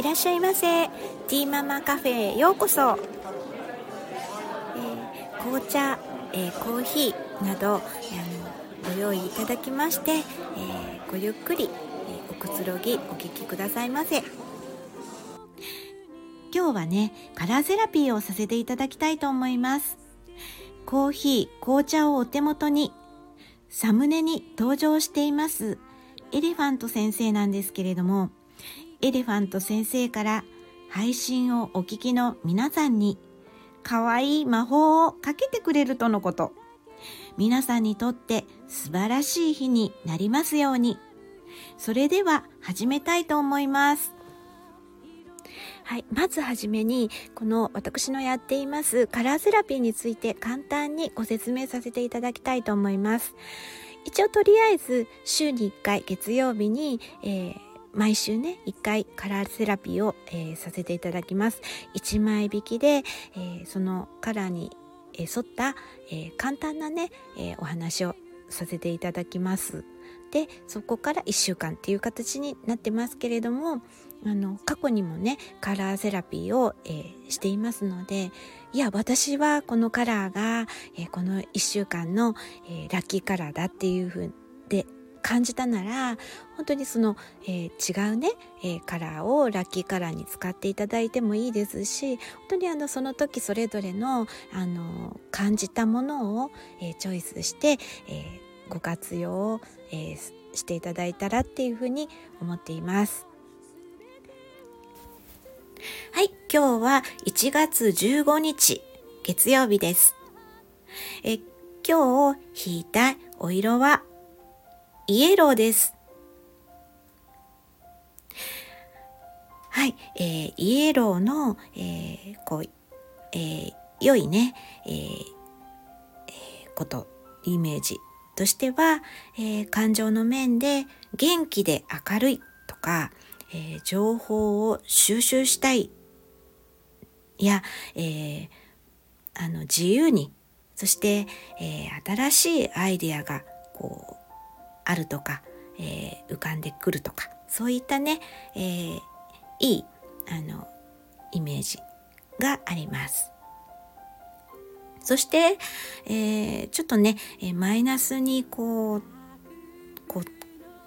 いらっしゃいませ。ティーママカフェへようこそ、えー、紅茶、えー、コーヒーなど、あのご用意いただきまして、えー、ごゆっくり、えおくつろぎお聞きくださいませ。今日はねカラーセラピーをさせていただきたいと思います。コーヒー紅茶をお手元にサムネに登場していますエレファント先生なんですけれどもエレファント先生から配信をお聞きの皆さんに可愛い魔法をかけてくれるとのこと。皆さんにとって素晴らしい日になりますように。それでは始めたいと思います。はい。まずはじめに、この私のやっていますカラーセラピーについて簡単にご説明させていただきたいと思います。一応とりあえず週に1回月曜日に、えー毎週ね、1回カラーセラピーを、えー、させていただきます。1枚引きで、えー、そのカラーに、沿った、え簡単なね、えお話をさせていただきます。で、そこから1週間っていう形になってますけれども、あの、過去にもね、カラーセラピーを、え、していますので、いや、私はこのカラーが、え、この1週間の、え、ラッキーカラーだっていうふうで感じたなら本当にその、えー、違うね、えー、カラーをラッキーカラーに使っていただいてもいいですし本当にあのその時それぞれのあの感じたものを、えー、チョイスして、えご活用、えしていただいたらっていうふうに思っています。はい、今日は1月15日月曜日です。え今日引いたお色はイエローです。はい、えー、イエローの、えー、こう、えー、良いね、えー、こと、イメージとしては、えー、感情の面で元気で明るいとか、えー、情報を収集したいや、えー、あの自由にそして、えー、新しいアイデアがこうあるとか、えー、浮かんでくるとかそういったね、えー、いいあのイメージがあります。そして、えー、ちょっとね、えマイナスにこうこう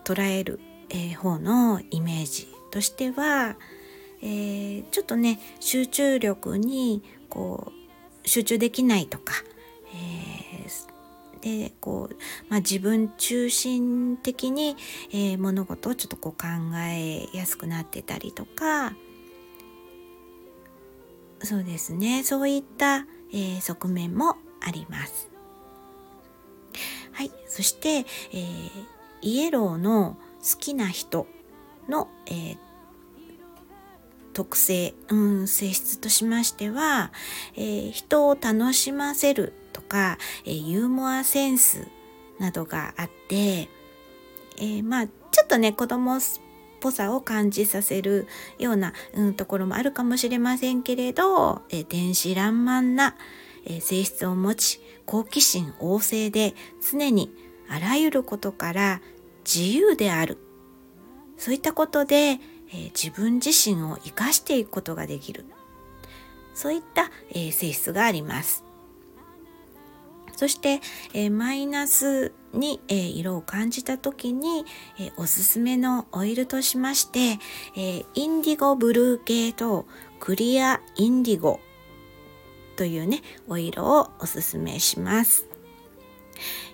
捉える、え方のイメージとしては、えー、ちょっとね集中力にこう集中できないとか、でこう、まあ、自分中心的に、えー、物事をちょっとこう考えやすくなってたりとかそうですねそういった、えー、側面もあります。はい、そして、えー、イエローの好きな人の、えー、特性、うん、性質としましては、えー、人を楽しませるとか、えー、ユーモアセンスなどがあって、えー、まあちょっとね子供っぽさを感じさせるような、うん、ところもあるかもしれませんけれど、えー、電子爛漫な、えー、性質を持ち好奇心旺盛で常にあらゆることから自由であるそういったことで、え、自分自身を生かしていくことができるそういった、え、性質があります。そして、えー、マイナスに、えー、色を感じた時に、えー、おすすめのオイルとしまして、えインディゴブルー系とクリアインディゴというね、お色をおすすめします。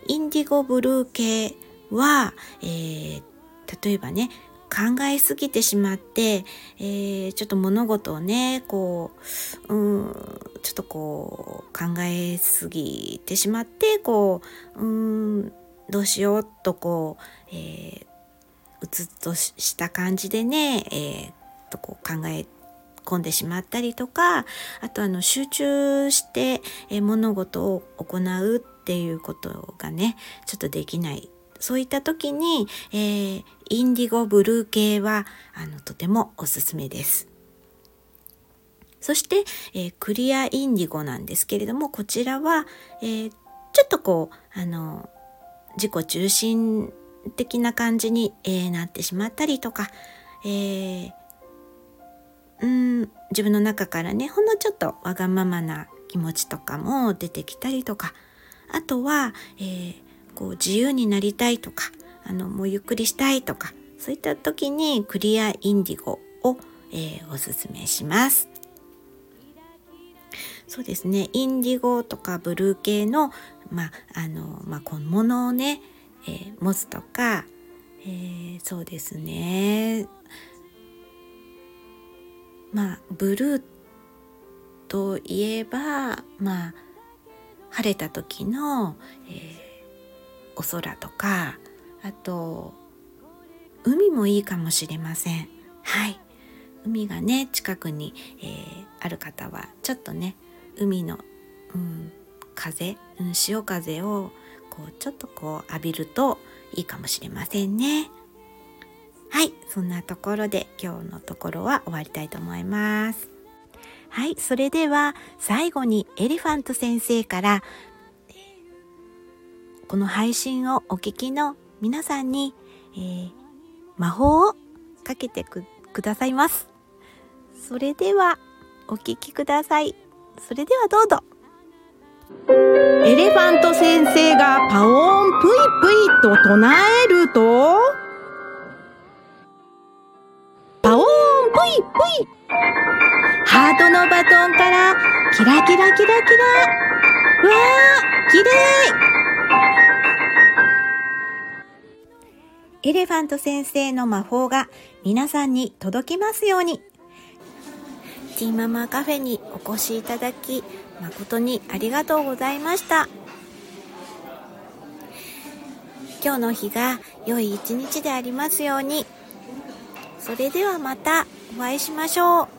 インディゴブルー系は、え例えばね、考えすぎてしまって、えー、ちょっと物事をね、こう、うん、ちょっとこう、考えすぎてしまって、こう、うん、どうしようとこう、えー、うつっとした感じでね、えー、とこう考え込んでしまったりとか、あとあの集中して、え物事を行うっていうことがね、ちょっとできないそういった時に、えー、インディゴブルー系はあのとてもおすすめです。そして、えー、クリアインディゴなんですけれども、こちらは、えー、ちょっとこう、あの、自己中心的な感じに、えー、なってしまったりとか、えうん自分の中からねほんのちょっとわがままな気持ちとかも出てきたりとかあとは、えー、こう自由になりたいとかあのもうゆっくりしたいとかそういった時にクリアインディゴを、えー、おすすめします。そうですねインディゴとかブルー系の,、まああのまあ、小物をね、えー、持つとか、えー、そうですねまあブルーといえばまあ晴れた時の、えー、お空とかあと海もいいかもしれません。はい。海がね近くに、えー、ある方はちょっとね海の、うん、風、うん、潮風をこうちょっとこう浴びるといいかもしれませんね。はい。そんなところで今日のところは終わりたいと思います。はい、それでは最後にエレファント先生からこの配信をお聞きの皆さんに、えー、魔法をかけてくださいます。それではお聞きください。それではどうぞ。エレファント先生がパオーンプイプイと唱えると、パオーンプイプイハートのバトンからキラキラキラキラわー綺麗エレファント先生の魔法が皆さんに届きますように。ティーママカフェにお越しいただき誠にありがとうございました。今日の日が良い一日でありますように。それではまたお会いしましょう。